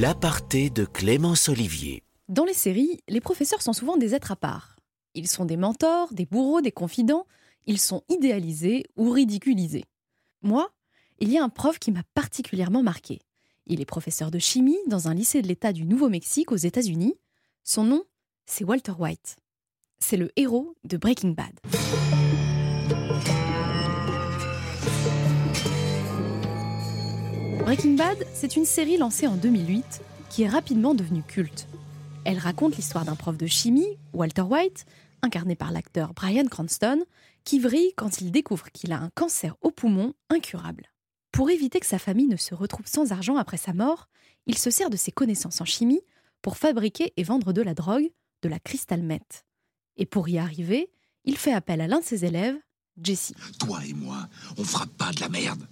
L'aparté de Clémence Olivier. Dans les séries, les professeurs sont souvent des êtres à part. Ils sont des mentors, des bourreaux, des confidents. Ils sont idéalisés ou ridiculisés. Moi, il y a un prof qui m'a particulièrement marqué. Il est professeur de chimie dans un lycée de l'État du Nouveau-Mexique aux États-Unis. Son nom, c'est Walter White. C'est le héros de Breaking Bad. Breaking Bad, c'est une série lancée en 2008 qui est rapidement devenue culte. Elle raconte l'histoire d'un prof de chimie, Walter White, incarné par l'acteur Brian Cranston, qui vrille quand il découvre qu'il a un cancer au poumon incurable. Pour éviter que sa famille ne se retrouve sans argent après sa mort, il se sert de ses connaissances en chimie pour fabriquer et vendre de la drogue, de la crystal meth. Et pour y arriver, il fait appel à l'un de ses élèves, Jesse. Toi et moi, on fera pas de la merde.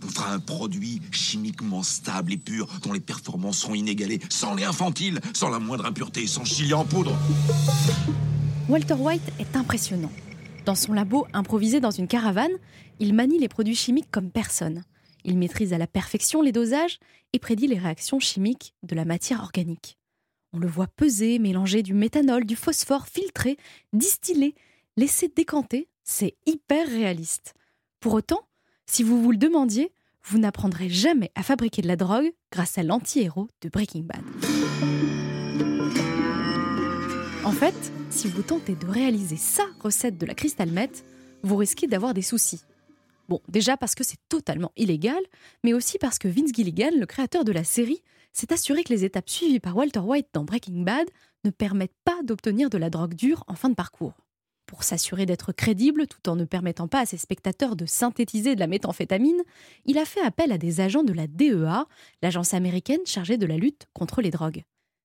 Fera un produit chimiquement stable et pur dont les performances seront inégalées, sans lait infantile, sans la moindre impureté, sans chili en poudre. Walter White est impressionnant. Dans son labo improvisé dans une caravane, il manie les produits chimiques comme personne. Il maîtrise à la perfection les dosages et prédit les réactions chimiques de la matière organique. On le voit peser, mélanger du méthanol, du phosphore, filtrer, distiller, laisser décanter. C'est hyper réaliste. Pour autant, si vous vous le demandiez, vous n'apprendrez jamais à fabriquer de la drogue grâce à l'anti-héros de Breaking Bad. En fait, si vous tentez de réaliser sa recette de la crystal meth, vous risquez d'avoir des soucis. Bon, déjà parce que c'est totalement illégal, mais aussi parce que Vince Gilligan, le créateur de la série, s'est assuré que les étapes suivies par Walter White dans Breaking Bad ne permettent pas d'obtenir de la drogue dure en fin de parcours. Pour s'assurer d'être crédible tout en ne permettant pas à ses spectateurs de synthétiser de la méthamphétamine, il a fait appel à des agents de la DEA, l'agence américaine chargée de la lutte contre les drogues.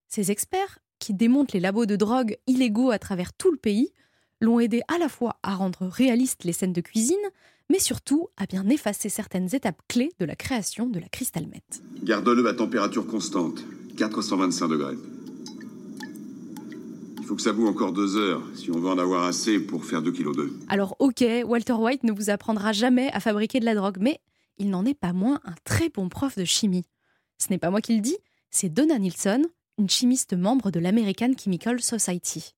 Ces experts, qui démontent les labos de drogue illégaux à travers tout le pays, l'ont aidé à la fois à rendre réalistes les scènes de cuisine, mais surtout à bien effacer certaines étapes clés de la création de la crystal meth. Garde-le à température constante, 425 degrés. Il faut que ça boue encore deux heures, si on veut en avoir assez pour faire 2 kg d'œufs. Alors ok, Walter White ne vous apprendra jamais à fabriquer de la drogue, mais il n'en est pas moins un très bon prof de chimie. Ce n'est pas moi qui le dis, c'est Donna Nilsson, une chimiste membre de l'American Chemical Society.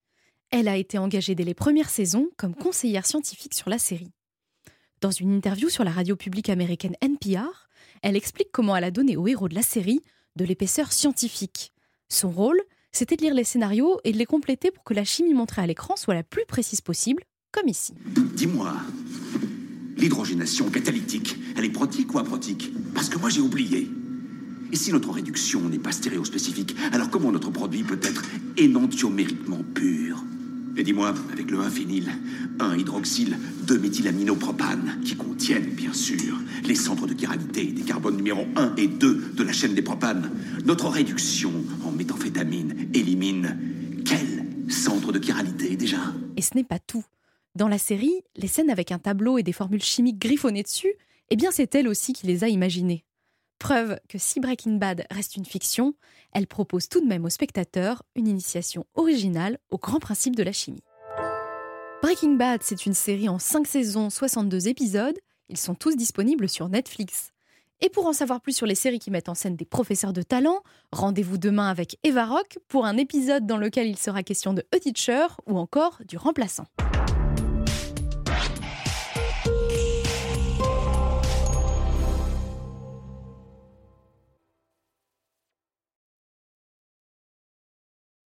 Elle a été engagée dès les premières saisons comme conseillère scientifique sur la série. Dans une interview sur la radio publique américaine NPR, elle explique comment elle a donné au héros de la série de l'épaisseur scientifique. Son rôle, c'était de lire les scénarios et de les compléter pour que la chimie montrée à l'écran soit la plus précise possible, comme ici. Dis-moi, l'hydrogénation catalytique, elle est protique ou aprotique Parce que moi j'ai oublié. Et si notre réduction n'est pas stéréospécifique, alors comment notre produit peut être énantiomériquement pur? Et dis-moi, avec le 1-phényl, 1-hydroxyle, 2-méthylaminopropane, qui contiennent, bien sûr, les centres de chiralité des carbones numéro 1 et 2 de la chaîne des propanes, notre réduction méthamphétamine élimine quel centre de chiralité déjà Et ce n'est pas tout. Dans la série, les scènes avec un tableau et des formules chimiques griffonnées dessus, eh bien c'est elle aussi qui les a imaginées. Preuve que si Breaking Bad reste une fiction, elle propose tout de même aux spectateurs une initiation originale aux grands principes de la chimie. Breaking Bad, c'est une série en 5 saisons, 62 épisodes. Ils sont tous disponibles sur Netflix. Et pour en savoir plus sur les séries qui mettent en scène des professeurs de talent, rendez-vous demain avec Eva Rock pour un épisode dans lequel il sera question de A Teacher ou encore du remplaçant.